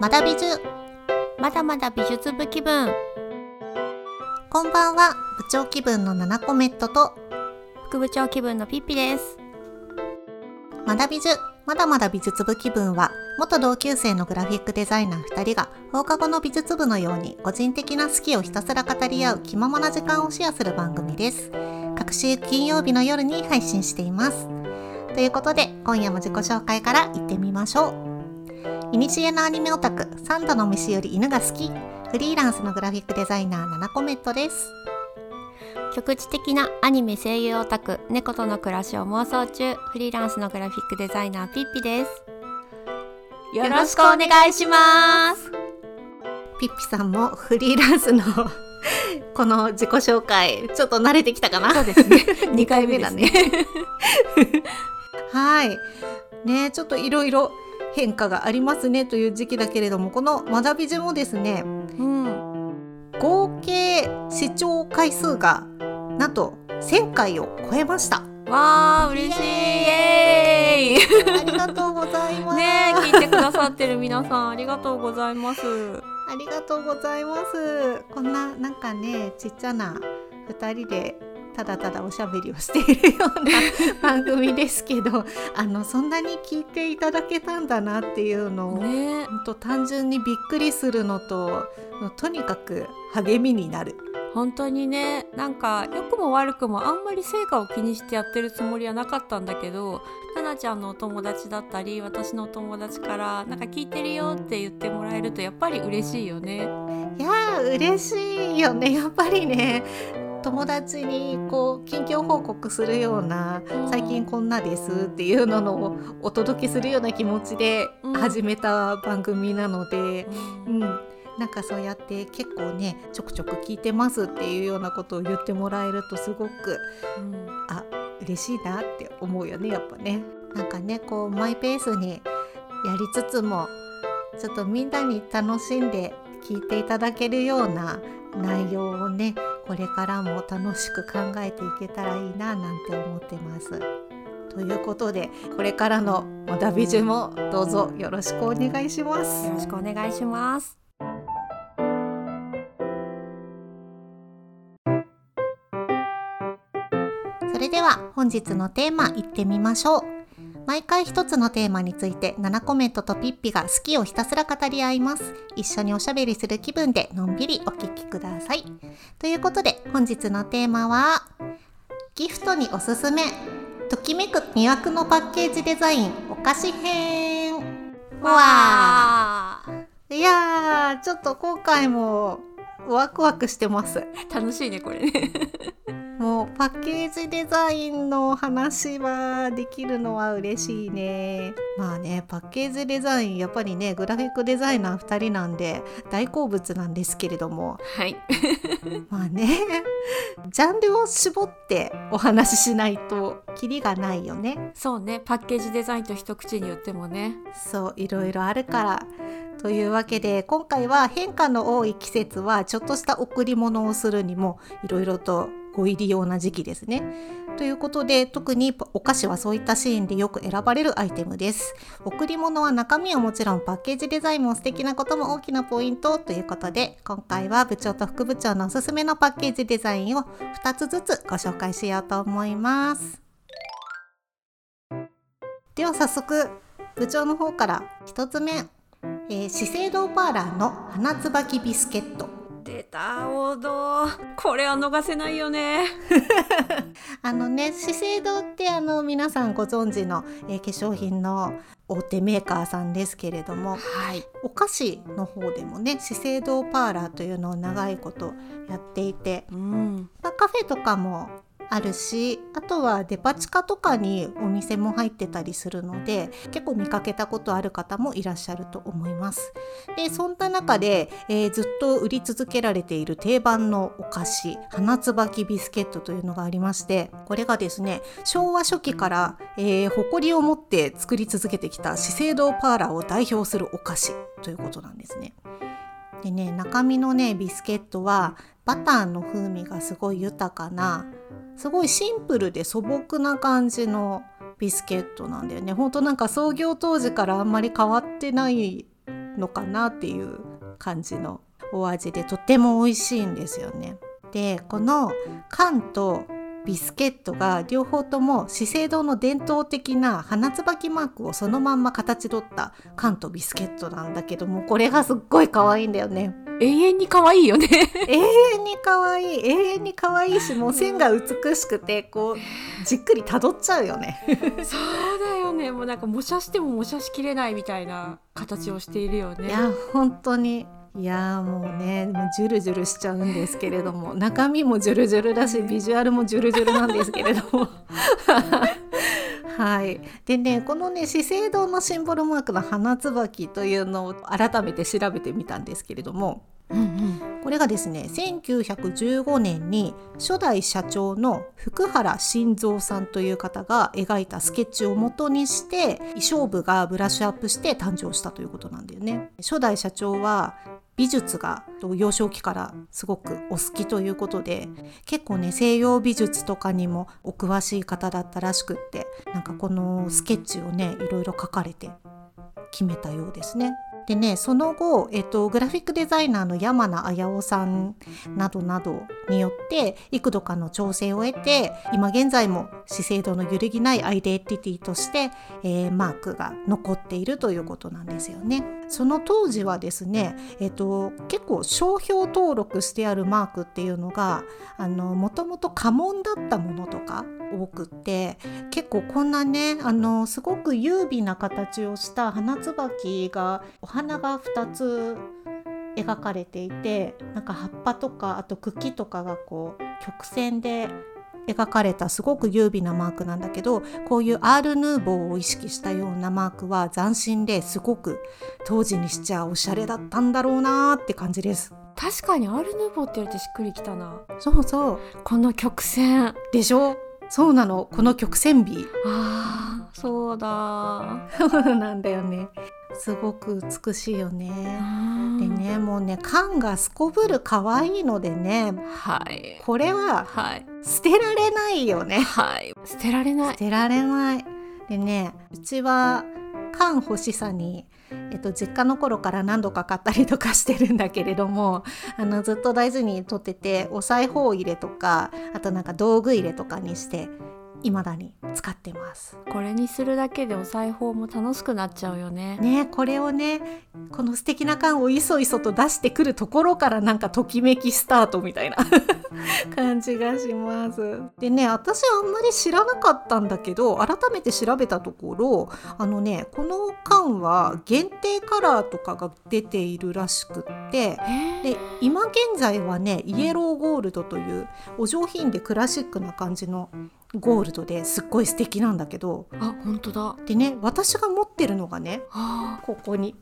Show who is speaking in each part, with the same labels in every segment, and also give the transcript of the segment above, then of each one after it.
Speaker 1: まだ美術。
Speaker 2: まだまだ美術部気分。
Speaker 1: こんばんは。部長気分のナナコメットと。
Speaker 2: 副部長気分のピッピです。
Speaker 1: まだ美術。まだまだ美術部気分は元同級生のグラフィックデザイナー2人が放課後の美術部のように個人的な好きをひたすら語り合う気ままな時間をシェアする番組です。各週金曜日の夜に配信しています。ということで今夜も自己紹介から行ってみましょういにしえのアニメオタク三度の飯より犬が好き。フリーランスのグラフィックデザイナーナナコメットです。
Speaker 2: 局地的なアニメ声優オタク猫との暮らしを妄想中フリーランスのグラフィックデザイナーピッピです。よろしくお願いします。
Speaker 1: ピッピさんもフリーランスの この自己紹介ちょっと慣れてきたかな？
Speaker 2: そうですね。
Speaker 1: 2回目だね。はい。ねちょっといろいろ変化がありますねという時期だけれどもこの学び順もですね
Speaker 2: うん。
Speaker 1: 合計視聴回数がなんと1000回を超えました。
Speaker 2: わー嬉しい。イエーイ。
Speaker 1: ありがとうございます、
Speaker 2: ねえ聞いてくださってる皆さんありがとうございます。
Speaker 1: ありがとうございます。こんななんかねちっちゃな2人でただただおしゃべりをしているような番組ですけど あのそんなに聞いていただけたんだなっていうのを、
Speaker 2: ね
Speaker 1: 本当単純にびっくりするのととにかく励みになる。
Speaker 2: 本当にねなんか良くも悪くもあんまり成果を気にしてやってるつもりはなかったんだけどななちゃんのお友達だったり私のお友達からなんか聞いてるよって言ってもらえるとやっぱり嬉しいよね。
Speaker 1: いやー嬉しいよねやっぱりね友達にこう近況報告するような
Speaker 2: うん。
Speaker 1: 最近こんなですっていうのをお届けするような気持ちで
Speaker 2: うん。
Speaker 1: 始めた番組なので、
Speaker 2: う
Speaker 1: うんん、なんかそうやって結構ねちょくちょく聞いてますっていうようなことを言ってもらえるとすごく
Speaker 2: うん。
Speaker 1: あ嬉しいなって思うよねやっぱね。なんかねこうマイペースにやりつつもちょっとみんなに楽しんで聞いていただけるような内容をねこれからも楽しく考えていけたらいいななんて思ってます。ということでこれからのモダビジュもどうぞよろしくお願いします
Speaker 2: よ。ろしくお願いします。
Speaker 1: それでは本日のテーマいってみましょう毎回一つのテーマについて7コメントとピッピが好きをひたすら語り合います。一緒におしゃべりする気分でのんびりお聞きください。ということで本日のテーマはギフトにおすすめときめく魅惑のパッケージデザインお菓子編。わ
Speaker 2: あ。
Speaker 1: ーいやーちょっと今回もワクワクしてます。
Speaker 2: 楽しいねこれね。
Speaker 1: もうパッケージデザインの話はできるのは嬉しいね。まあね、パッケージデザインやっぱりね、グラフィックデザイナー2人なんで大好物なんですけれども、
Speaker 2: はい。
Speaker 1: まあね、ジャンルを絞ってお話ししないとキリがないよね。
Speaker 2: そうねパッケージデザインと一口に言ってもね。
Speaker 1: そう、いろいろあるから。というわけで今回は変化の多い季節はちょっとした贈り物をするにもいろいろとご入り用な時期ですね。ということで特にお菓子はそういったシーンでよく選ばれるアイテムです。贈り物は中身はもちろんパッケージデザインも素敵なことも大きなポイントということで今回は部長と副部長のおすすめのパッケージデザインを2つずつご紹介しようと思います。では早速部長の方から1つ目、えー資生堂パーラーの花椿ビスケット
Speaker 2: た王道これは逃せないよね。
Speaker 1: あのね資生堂ってあの皆さんご存知の、えー化粧品の大手メーカーさんですけれども
Speaker 2: はい。
Speaker 1: お菓子の方でもね資生堂パーラーというのを長いことやっていて、
Speaker 2: うん。
Speaker 1: まあカフェとかもあるしあとはデパ地下とかにお店も入ってたりするので結構見かけたことある方もいらっしゃると思います。でそんな中で、えーずっと売り続けられている定番のお菓子花椿ビスケットというのがありましてこれがですね昭和初期から、えー誇りを持って作り続けてきた資生堂パーラーを代表するお菓子ということなんですね。でね中身のねビスケットはバターの風味がすごい豊かなすごいシンプルで素朴な感じのビスケットなんだよねほんとなんか創業当時からあんまり変わってないのかなっていう感じのお味でとっても美味しいんですよね。でこの缶とビスケットが両方とも資生堂の伝統的な花椿マークをそのまんま形取った缶とビスケットなんだけどもこれがすっごい可愛いんだよね。
Speaker 2: 永遠に可愛いよね。
Speaker 1: 永遠に可愛い。永遠に可愛い。しもう線が美しくてこうじっくり辿っちゃうよね。
Speaker 2: そうだよね。もうなんか模写しても模写しきれないみたいな形をしているよね。
Speaker 1: いや本当にいやもうねもうジュルジュルしちゃうんですけれども中身もジュルジュルだしビジュアルもジュルジュルなんですけれども。はい。でねこのね資生堂のシンボルマークの花椿というのを改めて調べてみたんですけれども
Speaker 2: うんうん
Speaker 1: これがですね1915年に初代社長の福原新三さんという方が描いたスケッチを元にして衣装部がブラッシュアップして誕生したということなんだよね。初代社長は美術が幼少期からすごくお好きということで結構ね西洋美術とかにもお詳しい方だったらしくってなんかこのスケッチをねいろいろ描かれて決めたようですね。でねその後、えっと、グラフィックデザイナーの山名綾夫さんなどなどによって幾度かの調整を得て今現在も資生堂の揺るぎないアイデンティティとして、えーマークが残っているということなんですよね。その当時はですね、えっと、結構商標登録してあるマークっていうのがあのもともと家紋だったものとか多くって結構こんなねあのすごく優美な形をした花椿がお花が2つ描かれていてなんか葉っぱとかあと茎とかがこう曲線で描かれたすごく優美なマークなんだけどこういうアール・ヌーボーを意識したようなマークは斬新ですごく当時にしちゃおしゃれだったんだろうなーって感じです。
Speaker 2: 確かにアール・ヌーボーって言われてしっくりきたな。
Speaker 1: そうそう。
Speaker 2: この曲線。
Speaker 1: でしょ？そうなの。この曲線美。
Speaker 2: あーそうだ。
Speaker 1: そうなんだよね。すごく美しいよね。でねもうね缶がすこぶる可愛いのでね
Speaker 2: はい。
Speaker 1: これは
Speaker 2: はい。
Speaker 1: 捨てられないよね。
Speaker 2: はい。捨てられない。
Speaker 1: 捨てられない。でねうちは缶欲しさにえっと、実家の頃から何度か買ったりとかしてるんだけれども あのずっと大事にとっててお裁縫入れとかあとなんか道具入れとかにして未だに使ってます。
Speaker 2: これにするだけでお裁縫も楽しくなっちゃうよね
Speaker 1: ねこれをねこの素敵な缶をいそいそと出してくるところからなんかときめきスタートみたいな 感じがします。でね私あんまり知らなかったんだけど改めて調べたところあのねこの缶は限定カラーとかが出ているらしくってで今現在はねイエローゴールドというお上品でクラシックな感じのゴールドですっごい素敵なんだけど。
Speaker 2: あ本当だ。
Speaker 1: でね私が持ってるのがね
Speaker 2: あ
Speaker 1: ここに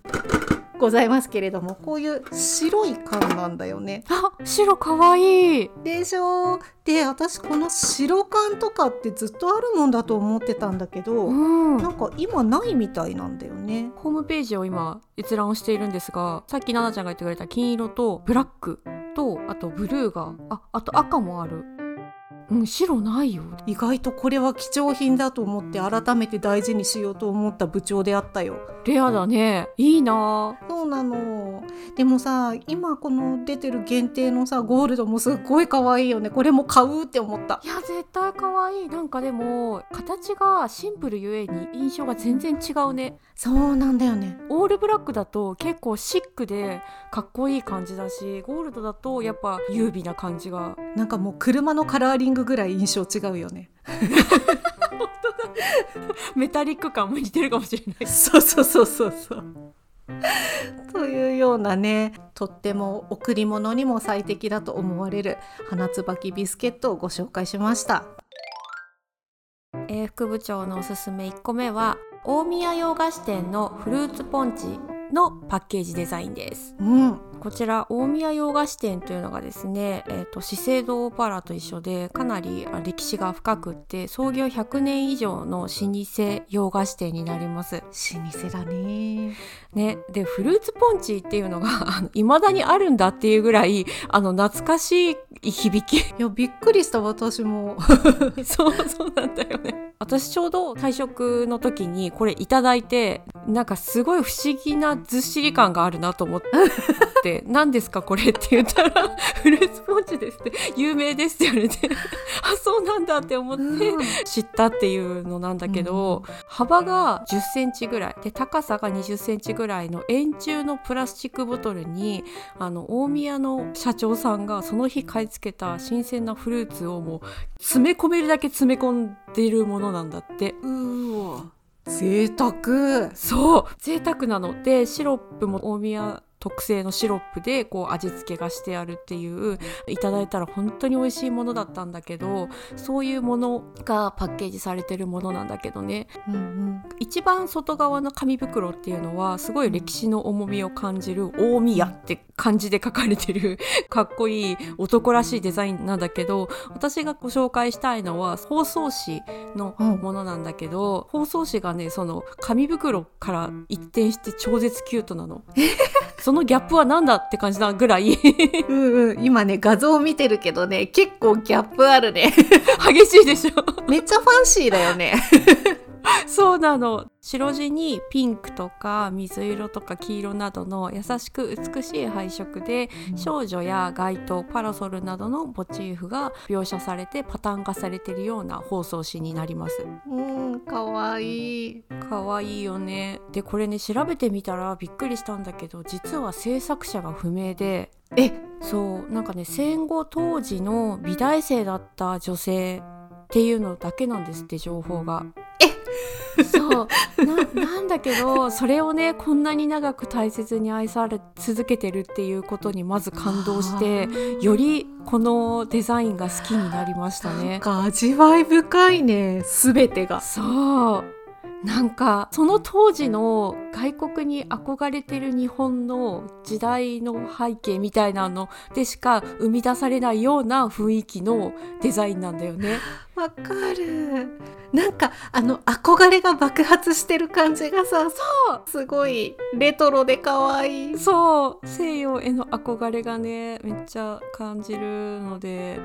Speaker 1: ございますけれどもこういう白い缶なんだよね。
Speaker 2: あ白かわいい。
Speaker 1: でしょ？で私この白缶とかってずっとあるもんだと思ってたんだけど、
Speaker 2: うん。
Speaker 1: なんか今ないみたいなんだよね。
Speaker 2: ホームページを今閲覧をしているんですがさっき奈々ちゃんが言ってくれた金色とブラックとあとブルーがああと赤もあるうん白ないよ。
Speaker 1: 意外とこれは貴重品だと思って改めて大事にしようと思った部長であったよ。
Speaker 2: レアだね。いいな。
Speaker 1: そうなの。でもさ今この出てる限定のさゴールドもすっごい可愛いよね。これも買うって思った。
Speaker 2: いや絶対可愛い。なんかでも形がシンプルゆえに印象が全然違うね。
Speaker 1: そうなんだよね。
Speaker 2: オールブラックだと結構シックでかっこいい感じだしゴールドだとやっぱ優美な感じが。
Speaker 1: なんかもう車のカラーリングぐらい印象違うよね。
Speaker 2: メタリック感も似てるかもしれない。
Speaker 1: そうそうそうそうそう。というようなねとっても贈り物にも最適だと思われる花椿ビスケットをご紹介しました。
Speaker 2: えー副部長のおすすめ1個目は大宮洋菓子店のフルーツポンチのパッケージデザインです。
Speaker 1: うん。
Speaker 2: こちら大宮洋菓子店というのがですね、えー、と資生堂パラと一緒でかなりあ歴史が深くって創業100年以上の老舗洋菓子店になります。
Speaker 1: 老舗だね。
Speaker 2: ね、でフルーツポンチっていうのがいまだにあるんだっていうぐらいあの懐かしい響き。
Speaker 1: いやびっくりした私も。
Speaker 2: そうそうなんだよね。私ちょうど退職の時にこれいただいてなんかすごい不思議なずっしり感があるなと思って「何ですかこれ」って言ったら 「フルーツポンチです」って「有名です」って言われて あそうなんだって思って知ったっていうのなんだけど、うん、幅が1 0センチぐらいで高さが2 0センチぐらいの円柱のプラスチックボトルにあの大宮の社長さんがその日買い付けた新鮮なフルーツをもう詰め込めるだけ詰め込んでるものなんだって。
Speaker 1: うわ贅沢。
Speaker 2: そう贅沢なの。でシロップも大宮特製のシロップでこう味付けがしてあるっていういただいたら本当に美味しいものだったんだけどそういうものがパッケージされてるものなんだけどね、うんうん、一番外側の紙袋っていうのはすごい歴史の重みを感じる大宮って漢字で書かれてる かっこいい男らしいデザインなんだけど私がご紹介したいのは包装紙のものなんだけど、包装紙がねその紙袋から一転して超絶キュートなの。そのギャップは何だって感じなぐらい。
Speaker 1: うんうん。今ね画像を見てるけどね結構ギャップあるね。
Speaker 2: 激しいでしょ。
Speaker 1: めっちゃファンシーだよね
Speaker 2: そうなの。白地にピンクとか水色とか黄色などの優しく美しい配色で、うん、少女や街灯パラソルなどのモチーフが描写されてパターン化されてるような包装紙になります。
Speaker 1: うんかわいい。
Speaker 2: かわいいよね。でこれね調べてみたらびっくりしたんだけど実は制作者が不明で。
Speaker 1: え？
Speaker 2: そうなんかね戦後当時の美大生だった女性っていうのだけなんですって情報が。そうななんだけどそれをねこんなに長く大切に愛され続けてるっていうことにまず感動してよりこのデザインが好きになりましたね。
Speaker 1: 味わい深いね全てが。
Speaker 2: そうなんかその当時の外国に憧れてる日本の時代の背景みたいなのでしか生み出されないような雰囲気のデザインなんだよね。
Speaker 1: わかる。なんかあの憧れが爆発してる感じがさそう。すごいレトロで可愛い。
Speaker 2: そう。西洋への憧れがねめっちゃ感じるので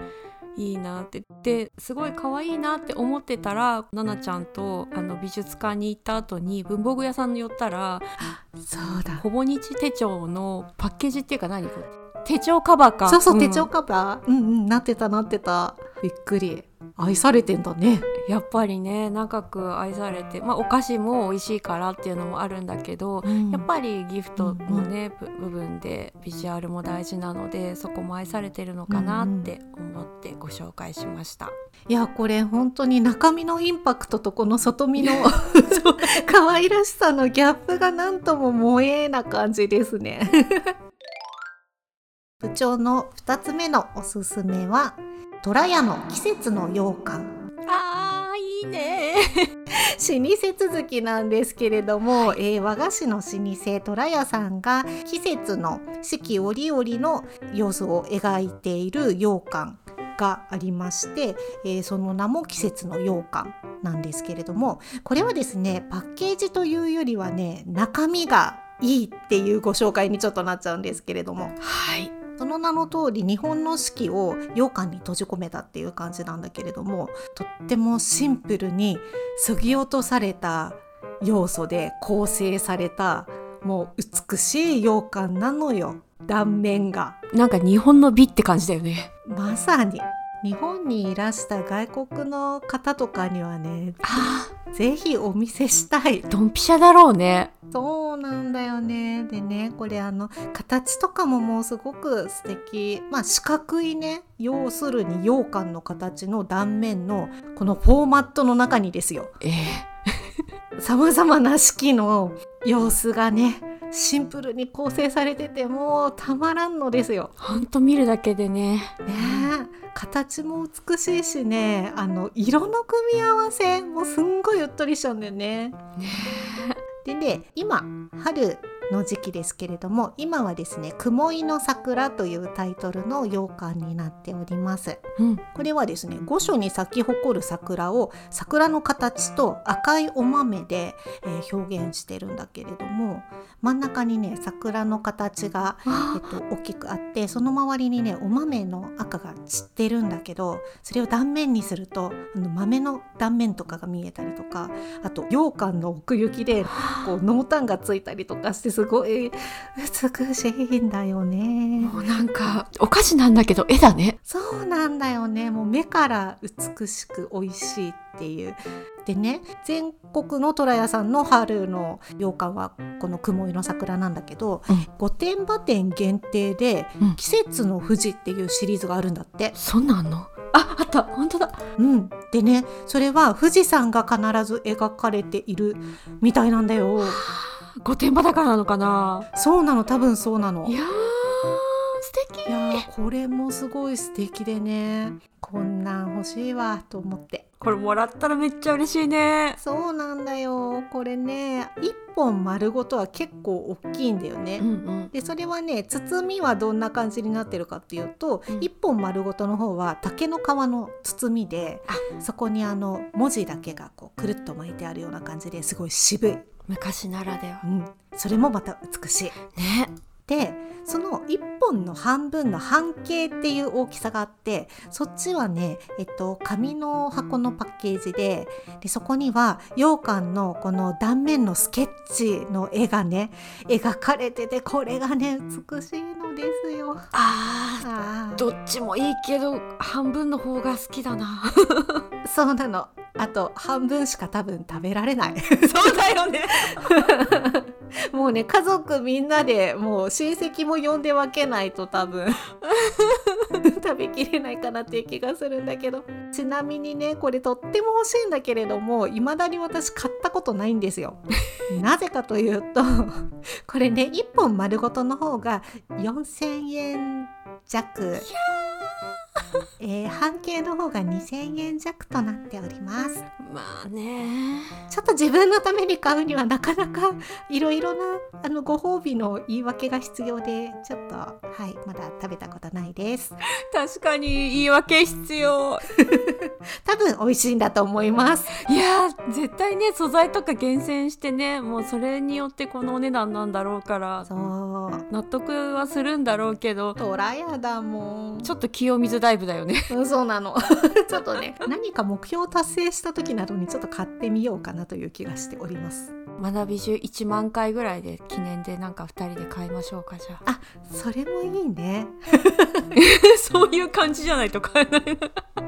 Speaker 2: いいなって。ですごい可愛いなって思ってたら奈々ちゃんとあの美術館に行った後に文房具屋さんに寄ったら
Speaker 1: そうだ。
Speaker 2: ほぼ日手帳のパッケージっていうか何これ？手帳カバーか。
Speaker 1: そうそう、うん、手帳カバー。うんうんなってたなってた。びっくり。愛されてんだね。
Speaker 2: やっぱりね長く愛されて、まあ、お菓子も美味しいからっていうのもあるんだけど、うん、やっぱりギフトのね、うん、部分でビジュアルも大事なのでそこも愛されてるのかなって思ってご紹介しました。
Speaker 1: いやこれ本当に中身のインパクトとこの外身の 可愛らしさのギャップが何とも萌えな感じですね。部長の2つ目のおすすめは虎屋の季節の羊羹。
Speaker 2: あーいいね。
Speaker 1: 老舗続きなんですけれども、はい、えー、和菓子の老舗虎屋さんが季節の四季折々の様子を描いている羊羹がありまして、えー、その名も季節の羊羹なんですけれどもこれはですねパッケージというよりはね中身がいいっていうご紹介にちょっとなっちゃうんですけれども。
Speaker 2: はい
Speaker 1: その名の通り日本の四季を羊羹に閉じ込めたっていう感じなんだけれどもとってもシンプルにそぎ落とされた要素で構成されたもう美しい羊羹なのよ。断面が。
Speaker 2: なんか日本の美って感じだよね。
Speaker 1: まさに日本にいらした外国の方とかにはねぜひお見せしたい。
Speaker 2: ドンピシャだろうね。
Speaker 1: そうなんだよね。でねこれあの形とかももうすごく素敵。まあ四角いね要するに羊羹の形の断面のこのフォーマットの中にですよ。
Speaker 2: え
Speaker 1: さまざまな式の様子がねシンプルに構成されててもうたまらんのですよ。
Speaker 2: ほんと見るだけでね。
Speaker 1: ね形も美しいしねあの色の組み合わせもすんごいうっとりしちゃうんだよね。ねでね今春の時期ですけれども今はですね「雲井の桜」というタイトルの羊羹になっております。
Speaker 2: うん
Speaker 1: これはですね御所に咲き誇る桜を桜の形と赤いお豆で、えー表現してるんだけれども真ん中にね桜の形が、えっと、大きくあってその周りにねお豆の赤が散ってるんだけどそれを断面にするとあの豆の断面とかが見えたりとかあと羊羹の奥行きでこう濃淡がついたりとかしてすごい美しいんだよね。
Speaker 2: もうなんかお菓子なんだけど絵だね。
Speaker 1: そうなんだよね。もう目から美しく美味しいっていう。でね全国の虎屋さんの春の羊羹はこの雲井の桜なんだけど、
Speaker 2: うん。
Speaker 1: 御殿場店限定で
Speaker 2: うん「
Speaker 1: 季節の富士」っていうシリーズがあるんだって。
Speaker 2: そんなんあんの？ああった。本当だ。
Speaker 1: うん、でねそれは富士山が必ず描かれているみたいなんだよ。
Speaker 2: 御殿場だからなのかな？
Speaker 1: そうなの多分そうなの。
Speaker 2: いやー素敵。
Speaker 1: いやーこれもすごい素敵でね。こんなん欲しいわと思って。
Speaker 2: これもらったらめっちゃ嬉しいね。
Speaker 1: そうなんだよ。これね一本丸ごとは結構大きいんだよね。
Speaker 2: うんうん。
Speaker 1: でそれはね包みはどんな感じになってるかっていうと、
Speaker 2: うん。
Speaker 1: 一本丸ごとの方は竹の皮の包みでそこにあの文字だけがこうくるっと巻いてあるような感じですごい渋い、
Speaker 2: 昔ならでは。
Speaker 1: うん、それもまた美しい。
Speaker 2: ね。
Speaker 1: でその1本の半分の半径っていう大きさがあってそっちはね、えっと、紙の箱のパッケージででそこには羊羹のこの断面のスケッチの絵がね描かれててこれがね美しいのですよ。
Speaker 2: あー
Speaker 1: あー
Speaker 2: どっちもいいけど半分の方が好きだな。
Speaker 1: そうなのあと半分しか多分食べられない。
Speaker 2: そうだよね。
Speaker 1: もうね家族みんなでもう親戚も呼んで分けないと多分。食べきれないかなっていう気がするんだけど。ちなみにねこれとっても欲しいんだけれども未だに私買ったことないんですよ。なぜかというとこれね1本丸ごとの方が4000円弱。えー半径の方が2000円弱となっております。
Speaker 2: まあね。
Speaker 1: ちょっと自分のために買うにはなかなかいろいろなあのご褒美の言い訳が必要でちょっとはいまだ食べたことないです。
Speaker 2: 確かに言い訳必要。
Speaker 1: 多分美味しいんだと思います。
Speaker 2: いやー絶対ね素材とか厳選してねもうそれによってこのお値段なんだろうから納得はするんだろうけど。
Speaker 1: トラヤだもん
Speaker 2: ちょっと清水ダイブだよね。
Speaker 1: うんそうなの。ちょっとね何か目標を達成した時などにちょっと買ってみようかなという気がしております。
Speaker 2: 学び中1万回ぐらいで記念でなんか2人で買いましょうかじゃあ。
Speaker 1: それもいいね。
Speaker 2: そういう感じじゃないと買えない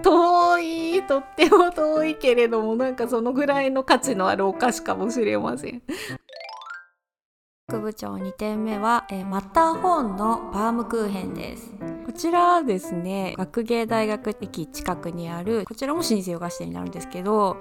Speaker 1: 遠いとっても遠いけれどもなんかそのぐらいの価値のあるお菓子かもしれません
Speaker 2: 副部長2点目は、えーマッターホーンのバームクーヘンです。こちらですね学芸大学駅近くにあるこちらも老舗洋菓子店になるんですけど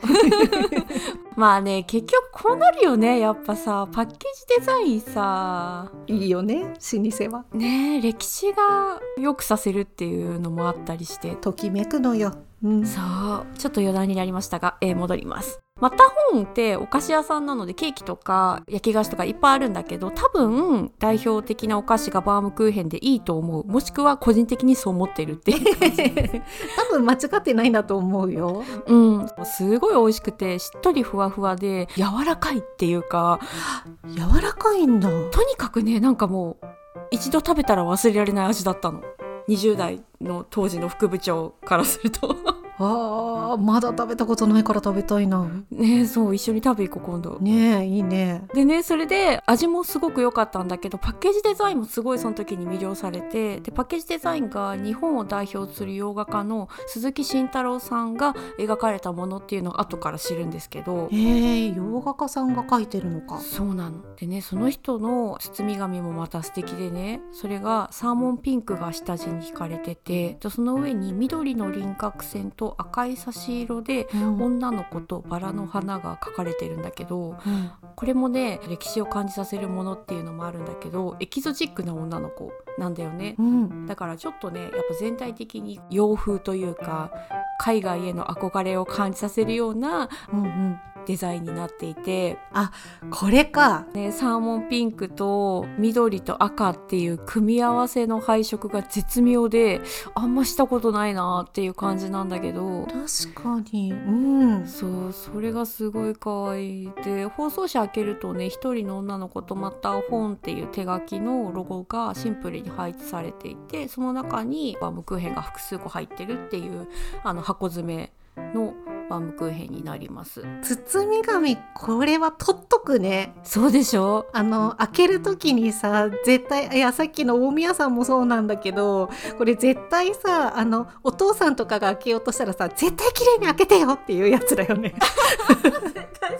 Speaker 2: まあね結局こうなるよねやっぱさパッケージデザインさ。
Speaker 1: いいよね老舗は。
Speaker 2: ね歴史が良くさせるっていうのもあったりして。
Speaker 1: ときめくのよ、うん、
Speaker 2: そうちょっと余談になりましたが、えー戻りますマッターホーンってお菓子屋さんなのでケーキとか焼き菓子とかいっぱいあるんだけど多分代表的なお菓子がバームクーヘンでいいと思う。もしくは個人的にそう思ってるっていう
Speaker 1: 多分間違ってないんだと思うよ。
Speaker 2: うん。すごい美味しくてしっとりふわふわで柔らかいっていうか。
Speaker 1: 柔らかいんだ。
Speaker 2: とにかくねなんかもう一度食べたら忘れられない味だったの。20代の当時の副部長からすると
Speaker 1: あーまだ食べたことないから食べたいな。
Speaker 2: ねえそう一緒に食べ行こう今度。
Speaker 1: ねえいいね。
Speaker 2: でねそれで味もすごく良かったんだけどパッケージデザインもすごいその時に魅了されてでパッケージデザインが日本を代表する洋画家の鈴木慎太郎さんが描かれたものっていうのを後から知るんですけど。
Speaker 1: えー、洋画家さんが描いてるのか。
Speaker 2: そうなのでねその人の包み紙もまた素敵でねそれがサーモンピンクが下地に引かれててでその上に緑の輪郭線と赤い差し色で
Speaker 1: うん。
Speaker 2: 女の子とバラの花が描かれてるんだけど
Speaker 1: うん。
Speaker 2: これもね歴史を感じさせるものっていうのもあるんだけどエキゾチックな女の子なんだよね。
Speaker 1: うん。
Speaker 2: だからちょっとねやっぱ全体的に洋風というか海外への憧れを感じさせるような
Speaker 1: うんうん
Speaker 2: デザインになっていて。
Speaker 1: これか。
Speaker 2: ね、サーモンピンクと緑と赤っていう組み合わせの配色が絶妙であんましたことないなっていう感じなんだけど。
Speaker 1: 確かに。うん。
Speaker 2: そうそれがすごい可愛いで包装紙開けるとね一人の女の子とまた本っていう手書きのロゴがシンプルに配置されていてその中にバームクーヘンが複数個入ってるっていうあの箱詰めのバームクーヘンになります。
Speaker 1: 包み紙これは取っとくね。
Speaker 2: そうでしょ？
Speaker 1: あの開ける時にさ絶対いやさっきの大宮さんもそうなんだけどこれ絶対さあのお父さんとかが開けようとしたらさ絶対綺麗に開けてよっていうやつだよね。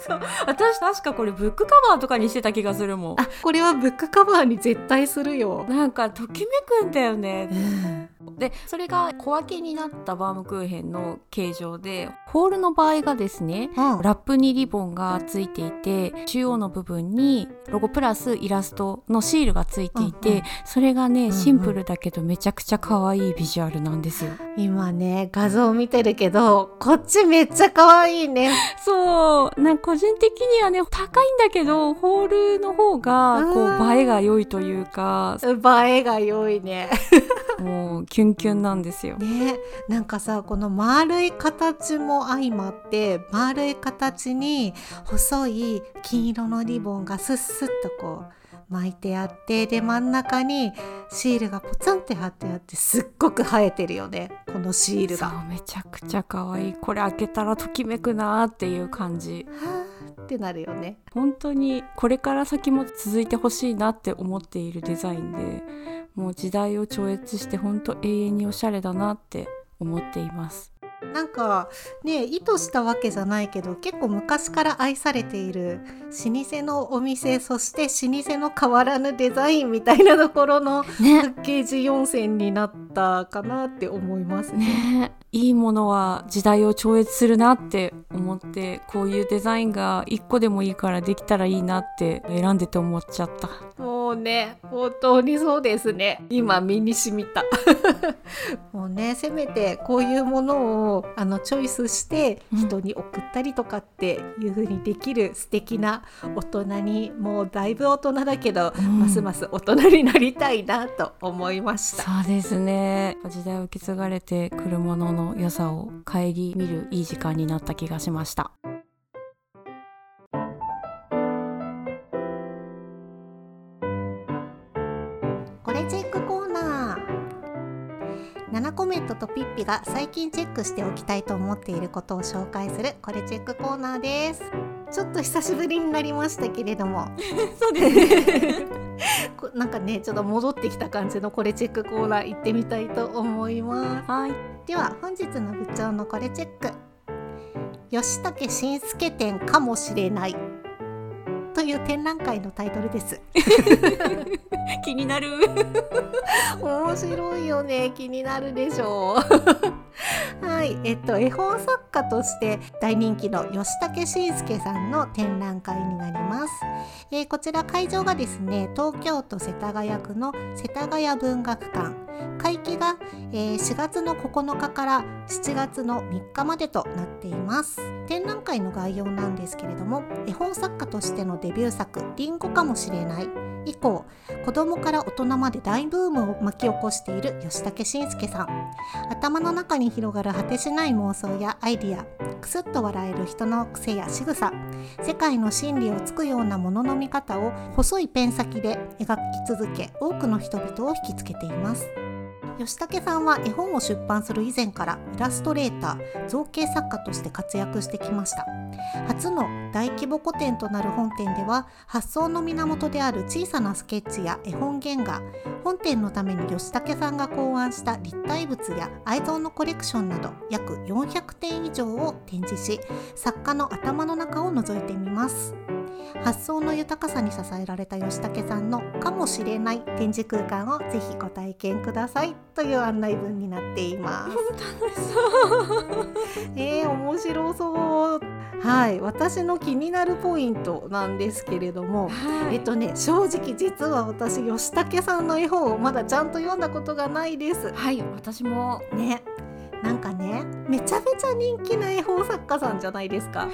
Speaker 2: そう。私確かこれブックカバーとかにしてた気がするもん。
Speaker 1: あこれはブックカバーに絶対するよ、
Speaker 2: なんかときめくんだよね。
Speaker 1: うん、
Speaker 2: でそれが小分けになったバームクーヘンの形状でホールの場合がですねラップにリボンがついていて中央の部分にロゴプラスイラストのシールがついていて、
Speaker 1: うんうん。
Speaker 2: それがね
Speaker 1: んうん。
Speaker 2: シンプルだけどめちゃくちゃ可愛いビジュアルなんですよ。
Speaker 1: 今ね画像見てるけどこっちめっちゃ可愛いね。
Speaker 2: そう。なんか個人的にはね高いんだけどホールの方がこ
Speaker 1: うん。
Speaker 2: う映えが良いというか。
Speaker 1: 映えが良いね
Speaker 2: もうキュンキュンなんですよ。
Speaker 1: ねなんかさこの丸い形も相まって丸い形に細い金色のリボンがスッスッとこう巻いてあってで真ん中にシールがポツンって貼ってあってすっごく映えてるよねこのシール
Speaker 2: そう
Speaker 1: が。
Speaker 2: めちゃくちゃ可愛いこれ開けたらときめくなーっていう感じ
Speaker 1: はーってなるよね。
Speaker 2: 本当にこれから先も続いてほしいなって思っているデザインでもう時代を超越して本当永遠におしゃれだなって思っています。
Speaker 1: なんかね意図したわけじゃないけど結構昔から愛されている老舗のお店そして老舗の変わらぬデザインみたいなところのパ
Speaker 2: ね
Speaker 1: ッケージ4選になったかなって思いますね。
Speaker 2: ね。いいものは時代を超越するなって思ってこういうデザインが一個でもいいからできたらいいなって選んでて思っちゃった
Speaker 1: もうね本当にそうですね。今身に染みた。もうねせめてこういうものをあのチョイスして
Speaker 2: うん。
Speaker 1: 人に送ったりとかっていう風にできる素敵な大人にもうだいぶ大人だけど、
Speaker 2: うん。
Speaker 1: ますます大人になりたいなと思いました。
Speaker 2: そうですね。時代を受け継がれてくるものの良さを顧みるいい時間になった気がしました
Speaker 1: 7コメントとピッピが最近チェックしておきたいと思っていることを紹介するこれチェックコーナーです。ちょっと久しぶりになりましたけれども。
Speaker 2: そうですね。
Speaker 1: こ なんかねちょっと戻ってきた感じのこれチェックコーナー行ってみたいと思います。
Speaker 2: はい。
Speaker 1: では本日の部長のこれチェック。吉武慎介展かもしれないという展覧会のタイトルです。
Speaker 2: 気になる。
Speaker 1: 面白いよね。気になるでしょう。はい。えっと絵本作家として大人気の吉武慎介さんの展覧会になります、えーこちら会場がですね東京都世田谷区の世田谷文学館会期が、え4月の9日から7月の3日までとなっています。展覧会の概要なんですけれども絵本作家としてのデビュー作「リンゴかもしれない」以降子供から大人まで大ブームを巻き起こしている吉武慎介さん。頭の中に広がる果てしない妄想やアイディアくすっと笑える人の癖や仕草世界の真理をつくようなものの見方を細いペン先で描き続け多くの人々を引きつけています。吉武さんは絵本を出版する以前からイラストレーター造形作家として活躍してきました。初の大規模個展となる本店では発想の源である小さなスケッチや絵本原画本店のために吉武さんが考案した立体物や愛蔵のコレクションなど約400点以上を展示し作家の頭の中を覗いてみます。発想の豊かさに支えられた吉武さんのかもしれない展示空間をぜひご体験くださいという案内文になっています。えー、面白そう。はい、私の気になるポイントなんですけれども、えっとね、正直実は私吉武さんの絵本をまだちゃんと読んだことがないです。
Speaker 2: はい私も
Speaker 1: ね、なんかねめちゃめちゃ人気な絵本作家さんじゃないですか。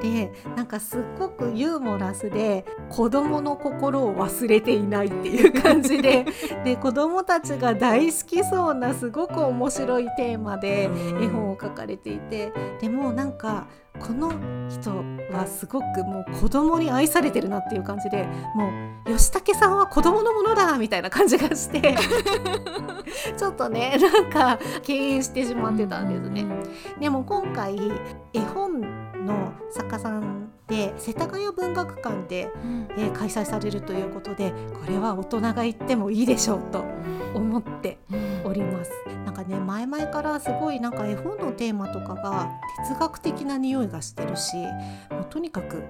Speaker 1: でなんかすっごくユーモラスで子どもの心を忘れていないっていう感じで。で子どもたちが大好きそうなすごく面白いテーマで絵本を描かれていて。でもなんかこの人はすごくもう子供に愛されてるなっていう感じでもう吉武さんは子供のものだみたいな感じがして ちょっとねなんか敬遠してしまってたんですね。でも今回絵本の作家さんで世田谷文学館で、えー、開催されるということでこれは大人が行ってもいいでしょうと思っております。なんかね前々からすごいなんか絵本のテーマとかが哲学的な匂いがしてるしもうとにかく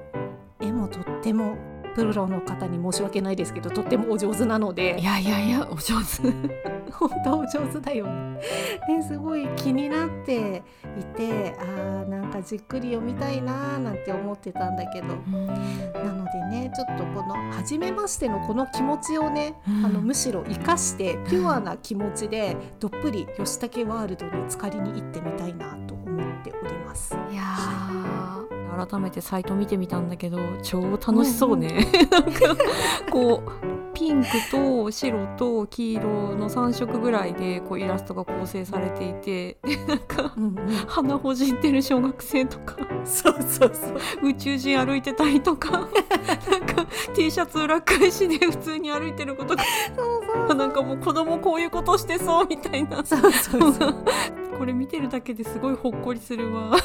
Speaker 1: 絵もとってもプロの方に申し訳ないですけどとってもお上手なので。
Speaker 2: いやいやいやお上手。
Speaker 1: 本当お上手だよ。ねですごい気になっていてあーなんかじっくり読みたいなーなんて思ってたんだけど。なのでねちょっとこの初めましてのこの気持ちをね、あのむしろ生かしてピュアな気持ちでどっぷり吉武ワールドに浸かりに行ってみたいなと思っております。
Speaker 2: いや改めてサイト見てみたんだけど超楽しそうね、なんかこうピンクと白と黄色の3色ぐらいでこうイラストが構成されていてでなんか
Speaker 1: うんうん、
Speaker 2: 鼻ほじってる小学生とか。
Speaker 1: そうそうそう。
Speaker 2: 宇宙人歩いてたりとか。なんか T シャツ裏返しで普通に歩いてることが
Speaker 1: そうそう。
Speaker 2: なんかもう子供こういうことしてそうみたいな。
Speaker 1: そうそうそう。
Speaker 2: これ見てるだけですごいほっこりするわ。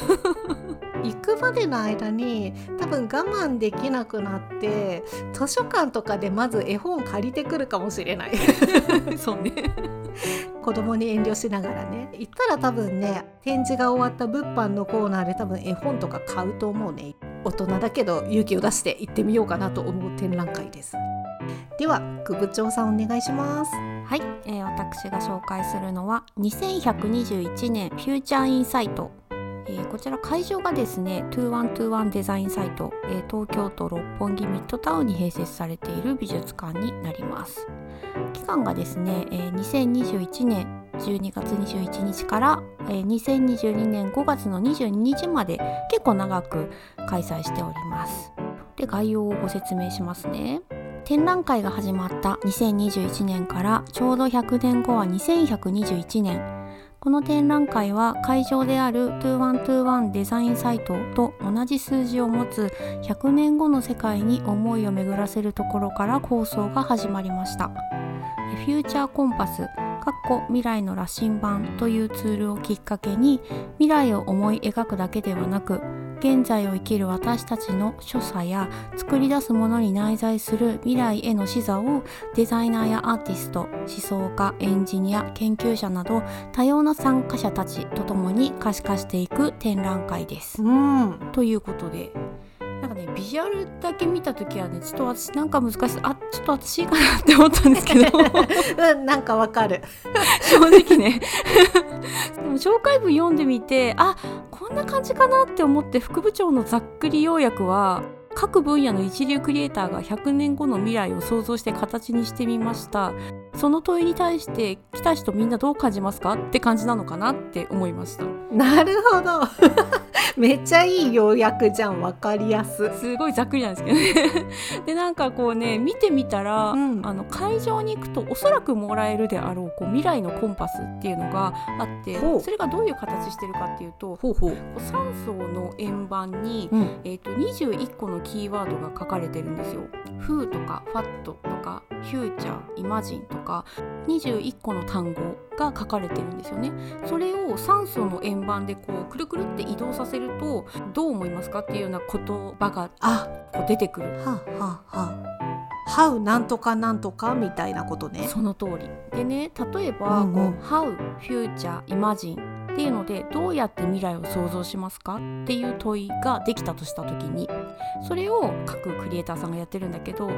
Speaker 1: 行くまでの間に多分我慢できなくなって図書館とかでまず絵本借りてくるかもしれない。
Speaker 2: そうね。
Speaker 1: 子供に遠慮しながらね。行ったら多分ね展示が終わった物販のコーナーで多分絵本とか買うと思うね。大人だけど勇気を出して行ってみようかなと思う展覧会です。では久部長さんお願いします。
Speaker 2: はい、えー私が紹介するのは2121年フューチャーインサイト、えーこちら会場がですね2121デザインサイト、えー東京都六本木ミッドタウンに併設されている美術館になります。期間がですね、えー2021年12月21日から、えー2022年5月の22日まで結構長く開催しております。で概要をご説明しますね。展覧会が始まった2021年からちょうど100年後は2121年この展覧会は会場である2121デザインサイトと同じ数字を持つ100年後の世界に思いを巡らせるところから構想が始まりました。フューチャーコンパスかっこ未来の羅針盤というツールをきっかけに未来を思い描くだけではなく現在を生きる私たちの所作や作り出すものに内在する未来への視座をデザイナーやアーティスト思想家エンジニア研究者など多様な参加者たちとともに可視化していく展覧会です。
Speaker 1: うん
Speaker 2: ということでビジュアルだけ見た時はねちょっと私なんか難しいあちょっと私かなって思ったんですけど。
Speaker 1: う んなんかわかる。
Speaker 2: 正直ね。でも紹介文読んでみてあこんな感じかなって思って副部長のざっくり要約は各分野の一流クリエイターが100年後の未来を想像して形にしてみました。その問いに対して来た人みんなどう感じますか？って感じなのかなって思いました。
Speaker 1: なるほど。めっちゃいい要約じゃんわかりやす。
Speaker 2: すごいざっくりなんですけどね。でなんかこうね見てみたら、
Speaker 1: うん。
Speaker 2: あの会場に行くとおそらくもらえるであろうこう未来のコンパスっていうのがあってそれがどういう形してるかっていうと
Speaker 1: ほうほう。
Speaker 2: こう3層の円盤に、
Speaker 1: うん。
Speaker 2: えー、と21個のキーワードが書かれてるんですよ。フーとかファットとかフューチャーイマジンとか21個の単語が書かれてるんですよね。それを3層の円盤でこうくるくるって移動させるとどう思いますかっていうような言葉が
Speaker 1: あ
Speaker 2: こう出てくる。
Speaker 1: はあはあはあハウなんとかなんとかみたいなことね
Speaker 2: その通りでね例えば、
Speaker 1: うんうん
Speaker 2: こう How Future Imagine っていうのでどうやって未来を想像しますか？っていう問いができたとした時にそれを各クリエイターさんがやってるんだけど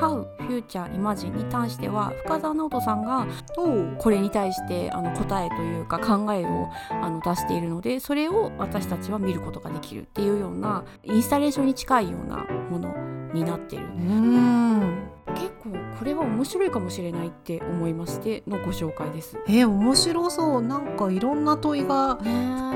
Speaker 2: How Future Imagine に関しては深澤直人さんが
Speaker 1: おう
Speaker 2: これに対してあの答えというか考えをあの出しているのでそれを私たちは見ることができるっていうようなインスタレーションに近いようなものになってる。
Speaker 1: うん。
Speaker 2: 結構これは面白いかもしれないって思いましてのご紹介です。
Speaker 1: えー、面白そう。なんかいろんな問いが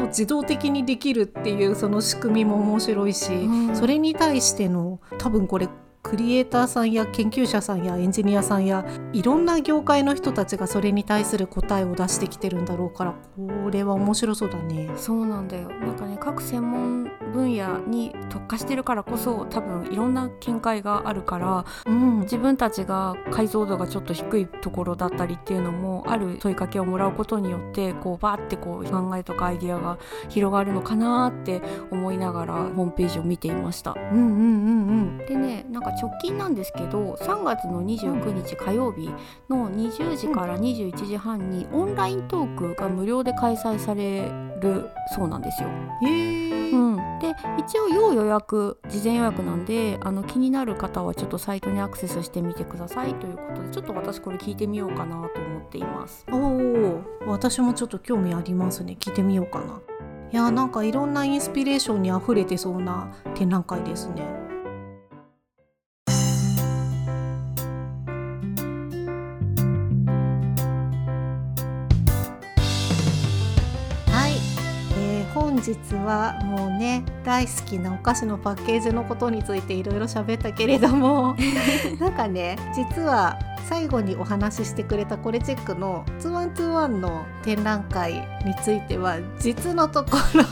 Speaker 1: 自動的にできるっていうその仕組みも面白いし、
Speaker 2: うん。
Speaker 1: それに対しての多分これクリエイターさんや研究者さんやエンジニアさんやいろんな業界の人たちがそれに対する答えを出してきてるんだろうからこれは面白そうだね。
Speaker 2: そうなんだよなんかね各専門分野に特化してるからこそ多分いろんな見解があるから
Speaker 1: うん、
Speaker 2: 自分たちが解像度がちょっと低いところだったりっていうのもある問いかけをもらうことによってこうバーってこう考えとかアイディアが広がるのかなって思いながらホームページを見ていました。
Speaker 1: うんうんうん
Speaker 2: でねなんか直近なんですけど3月の29日火曜日の20時から21時半にオンライントークが無料で開催されるそうなんですよ。
Speaker 1: うん。へえ。
Speaker 2: うん、で一応要予約事前予約なんであの気になる方はちょっとサイトにアクセスしてみてくださいということでちょっと私これ聞いてみようかなと思っています。
Speaker 1: おお、私もちょっと興味ありますね。聞いてみようかな。いやーなんかいろんなインスピレーションにあふれてそうな展覧会ですね。日はもうね大好きなお菓子のパッケージのことについていろいろ喋ったけれども なんかね実は最後にお話ししてくれたコレチェックの2121の展覧会については実のところ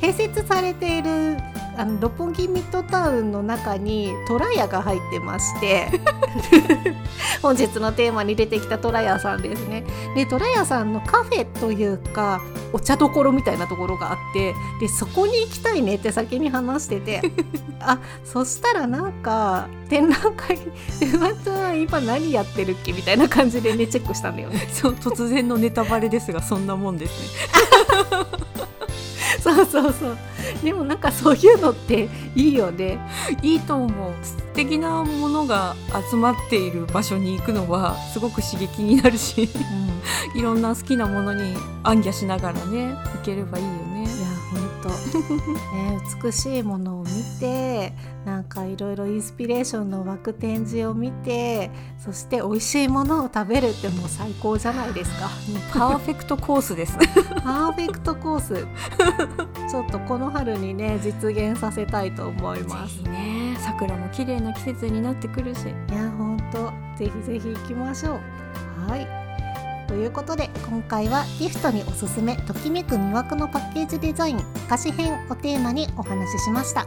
Speaker 1: 併設されているあの六本木ミッドタウンの中にトラヤが入ってまして 本日のテーマに出てきたトラヤさんですね。でトラヤさんのカフェというかお茶どころみたいなところがあってでそこに行きたいねって先に話してて あそしたらなんか展覧会でまた今何やってるっけみたいな感じでねチェックしたんだよね。
Speaker 2: そう突然のネタバレですがそんなもんですね。
Speaker 1: そうそうそうでもなんかそういうのっていいよね。
Speaker 2: いいと思う素敵なものが集まっている場所に行くのはすごく刺激になるしいろんな好きなものに暗記しながらね行ければいいよね。
Speaker 1: いや本当 ね美しいものを見てなんかいろいろインスピレーションの湧く展示を見てそして美味しいものを食べるってもう最高じゃないですか。
Speaker 2: パーフェクトコースです。
Speaker 1: パーフェクトコース。ちょっとこの春にね実現させたいと思います。
Speaker 2: ぜひね桜も綺麗な季節になってくるし。
Speaker 1: いや本当ぜひぜひ行きましょう。はい。ということで今回はギフトにおすすめときめく魅惑のパッケージデザイン歌詞編をテーマにお話ししました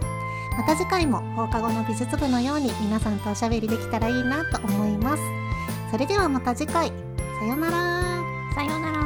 Speaker 1: また次回も放課後の美術部のように皆さんとおしゃべりできたらいいなと思います。それではまた次回。さよなら。
Speaker 2: さよなら。